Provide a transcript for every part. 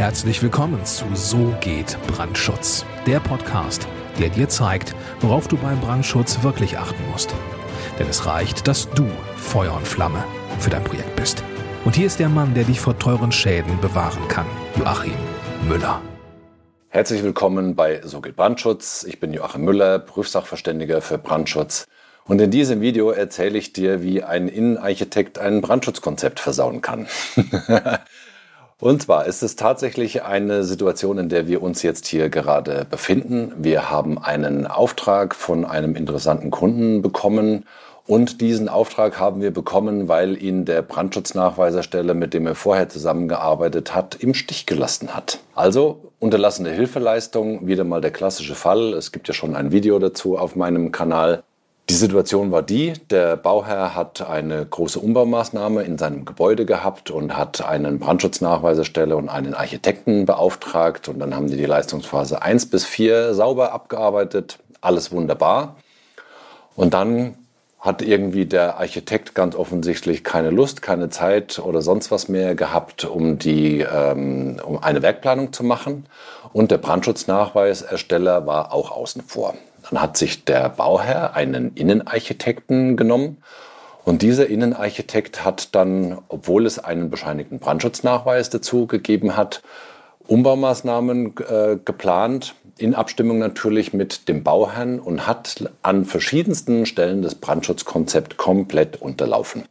Herzlich willkommen zu So geht Brandschutz, der Podcast, der dir zeigt, worauf du beim Brandschutz wirklich achten musst. Denn es reicht, dass du Feuer und Flamme für dein Projekt bist. Und hier ist der Mann, der dich vor teuren Schäden bewahren kann, Joachim Müller. Herzlich willkommen bei So geht Brandschutz. Ich bin Joachim Müller, Prüfsachverständiger für Brandschutz. Und in diesem Video erzähle ich dir, wie ein Innenarchitekt ein Brandschutzkonzept versauen kann. Und zwar ist es tatsächlich eine Situation, in der wir uns jetzt hier gerade befinden. Wir haben einen Auftrag von einem interessanten Kunden bekommen und diesen Auftrag haben wir bekommen, weil ihn der Brandschutznachweiserstelle, mit dem er vorher zusammengearbeitet hat, im Stich gelassen hat. Also unterlassene Hilfeleistung, wieder mal der klassische Fall. Es gibt ja schon ein Video dazu auf meinem Kanal. Die Situation war die, der Bauherr hat eine große Umbaumaßnahme in seinem Gebäude gehabt und hat einen Brandschutznachweiserstelle und einen Architekten beauftragt und dann haben die die Leistungsphase 1 bis 4 sauber abgearbeitet, alles wunderbar. Und dann hat irgendwie der Architekt ganz offensichtlich keine Lust, keine Zeit oder sonst was mehr gehabt, um, die, ähm, um eine Werkplanung zu machen. Und der Brandschutznachweisersteller war auch außen vor. Dann hat sich der Bauherr einen Innenarchitekten genommen und dieser Innenarchitekt hat dann, obwohl es einen bescheinigten Brandschutznachweis dazu gegeben hat, Umbaumaßnahmen äh, geplant, in Abstimmung natürlich mit dem Bauherrn und hat an verschiedensten Stellen das Brandschutzkonzept komplett unterlaufen.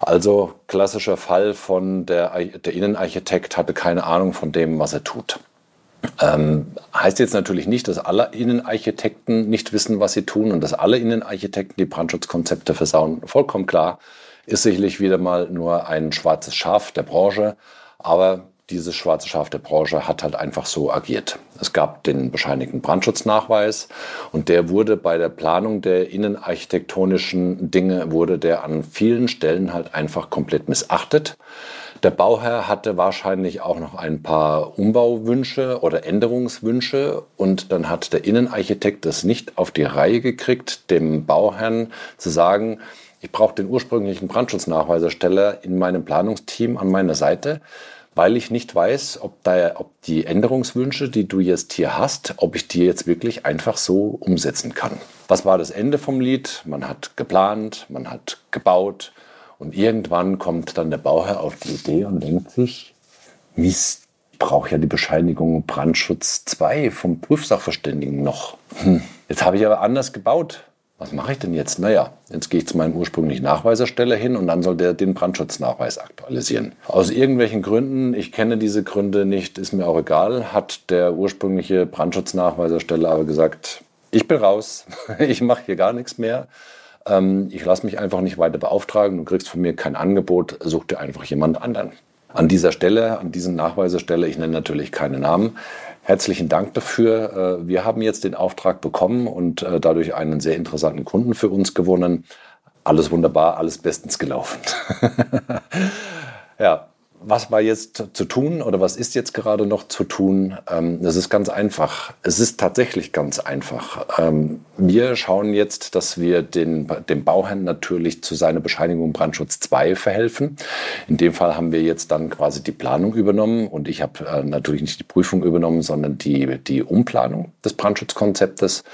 Also klassischer Fall von der, der Innenarchitekt hatte keine Ahnung von dem, was er tut. Ähm, heißt jetzt natürlich nicht, dass alle Innenarchitekten nicht wissen, was sie tun und dass alle Innenarchitekten die Brandschutzkonzepte versauen. Vollkommen klar. Ist sicherlich wieder mal nur ein schwarzes Schaf der Branche. Aber dieses schwarze Schaf der Branche hat halt einfach so agiert. Es gab den bescheinigten Brandschutznachweis und der wurde bei der Planung der innenarchitektonischen Dinge, wurde der an vielen Stellen halt einfach komplett missachtet. Der Bauherr hatte wahrscheinlich auch noch ein paar Umbauwünsche oder Änderungswünsche und dann hat der Innenarchitekt das nicht auf die Reihe gekriegt, dem Bauherrn zu sagen, ich brauche den ursprünglichen Brandschutznachweisersteller in meinem Planungsteam an meiner Seite, weil ich nicht weiß, ob, da, ob die Änderungswünsche, die du jetzt hier hast, ob ich die jetzt wirklich einfach so umsetzen kann. Was war das Ende vom Lied? Man hat geplant, man hat gebaut, und irgendwann kommt dann der Bauherr auf die Idee und denkt sich, Mist, brauche ja die Bescheinigung Brandschutz 2 vom Prüfsachverständigen noch. Hm, jetzt habe ich aber anders gebaut. Was mache ich denn jetzt? Naja, jetzt gehe ich zu meinem ursprünglichen Nachweisersteller hin und dann soll der den Brandschutznachweis aktualisieren. Aus irgendwelchen Gründen, ich kenne diese Gründe nicht, ist mir auch egal, hat der ursprüngliche Brandschutznachweisersteller aber gesagt, ich bin raus, ich mache hier gar nichts mehr. Ähm, ich lasse mich einfach nicht weiter beauftragen, du kriegst von mir kein Angebot, such dir einfach jemand anderen. An dieser Stelle, an diesen Nachweisestelle, ich nenne natürlich keine Namen, herzlichen Dank dafür. Äh, wir haben jetzt den Auftrag bekommen und äh, dadurch einen sehr interessanten Kunden für uns gewonnen. Alles wunderbar, alles bestens gelaufen. ja, was war jetzt zu tun oder was ist jetzt gerade noch zu tun? Ähm, das ist ganz einfach. Es ist tatsächlich ganz einfach. Ähm, wir schauen jetzt, dass wir den, dem Bauherrn natürlich zu seiner Bescheinigung Brandschutz 2 verhelfen. In dem Fall haben wir jetzt dann quasi die Planung übernommen und ich habe äh, natürlich nicht die Prüfung übernommen, sondern die, die Umplanung des Brandschutzkonzeptes.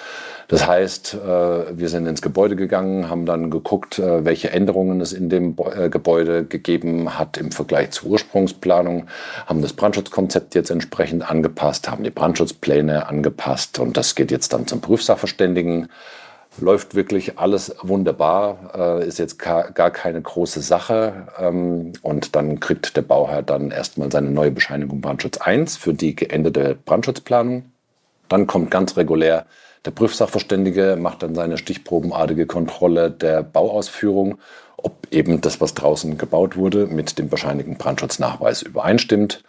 Das heißt, äh, wir sind ins Gebäude gegangen, haben dann geguckt, äh, welche Änderungen es in dem äh, Gebäude gegeben hat im Vergleich zur Ursprungsplanung, haben das Brandschutzkonzept jetzt entsprechend angepasst, haben die Brandschutzpläne angepasst und das geht jetzt dann zum Prüfsachverständigen läuft wirklich alles wunderbar, ist jetzt gar keine große Sache. Ähm, und dann kriegt der Bauherr dann erstmal seine neue Bescheinigung Brandschutz 1 für die geendete Brandschutzplanung. Dann kommt ganz regulär der Prüfsachverständige macht dann seine stichprobenartige Kontrolle der Bauausführung, ob eben das, was draußen gebaut wurde, mit dem bescheinigten Brandschutznachweis übereinstimmt.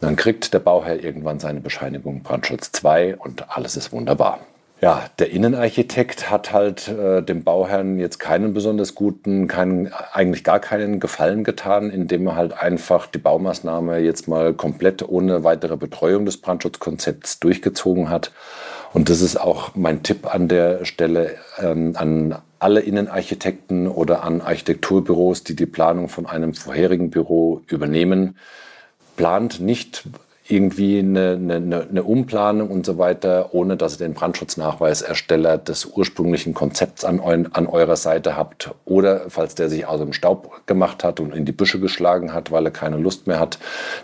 Dann kriegt der Bauherr irgendwann seine Bescheinigung Brandschutz 2 und alles ist wunderbar. Ja, der Innenarchitekt hat halt äh, dem Bauherrn jetzt keinen besonders guten, keinen, eigentlich gar keinen Gefallen getan, indem er halt einfach die Baumaßnahme jetzt mal komplett ohne weitere Betreuung des Brandschutzkonzepts durchgezogen hat. Und das ist auch mein Tipp an der Stelle ähm, an alle Innenarchitekten oder an Architekturbüros, die die Planung von einem vorherigen Büro übernehmen. Plant nicht irgendwie eine, eine, eine Umplanung und so weiter, ohne dass ihr den Brandschutznachweisersteller des ursprünglichen Konzepts an, eu an eurer Seite habt oder falls der sich aus dem Staub gemacht hat und in die Büsche geschlagen hat, weil er keine Lust mehr hat,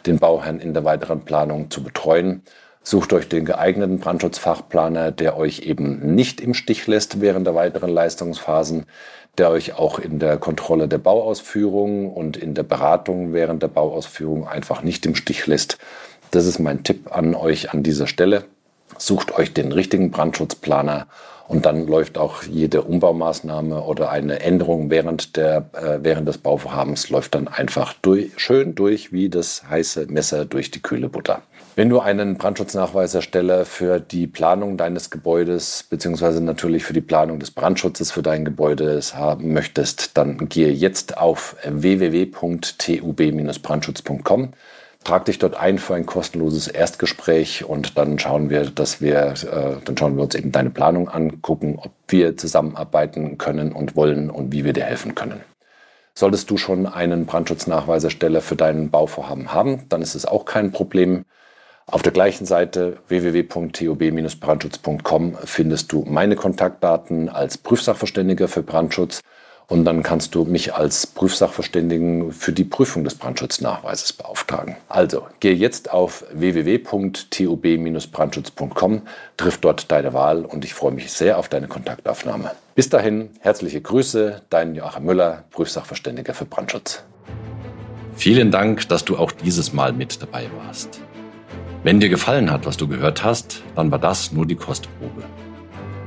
den Bauherrn in der weiteren Planung zu betreuen. Sucht euch den geeigneten Brandschutzfachplaner, der euch eben nicht im Stich lässt während der weiteren Leistungsphasen, der euch auch in der Kontrolle der Bauausführung und in der Beratung während der Bauausführung einfach nicht im Stich lässt. Das ist mein Tipp an euch an dieser Stelle. Sucht euch den richtigen Brandschutzplaner und dann läuft auch jede Umbaumaßnahme oder eine Änderung während, der, äh, während des Bauvorhabens läuft dann einfach durch, schön durch wie das heiße Messer durch die kühle Butter. Wenn du einen Brandschutznachweisersteller für die Planung deines Gebäudes beziehungsweise natürlich für die Planung des Brandschutzes für dein Gebäude haben möchtest, dann gehe jetzt auf www.tub-brandschutz.com. Trag dich dort ein für ein kostenloses Erstgespräch und dann schauen wir, dass wir, äh, dann schauen wir uns eben deine Planung angucken, ob wir zusammenarbeiten können und wollen und wie wir dir helfen können. Solltest du schon einen Brandschutznachweisersteller für deinen Bauvorhaben haben, dann ist es auch kein Problem. Auf der gleichen Seite www.tob-brandschutz.com findest du meine Kontaktdaten als Prüfsachverständiger für Brandschutz und dann kannst du mich als Prüfsachverständigen für die Prüfung des Brandschutznachweises beauftragen. Also, gehe jetzt auf www.tob-brandschutz.com, triff dort deine Wahl und ich freue mich sehr auf deine Kontaktaufnahme. Bis dahin, herzliche Grüße, dein Joachim Müller, Prüfsachverständiger für Brandschutz. Vielen Dank, dass du auch dieses Mal mit dabei warst. Wenn dir gefallen hat, was du gehört hast, dann war das nur die Kostprobe.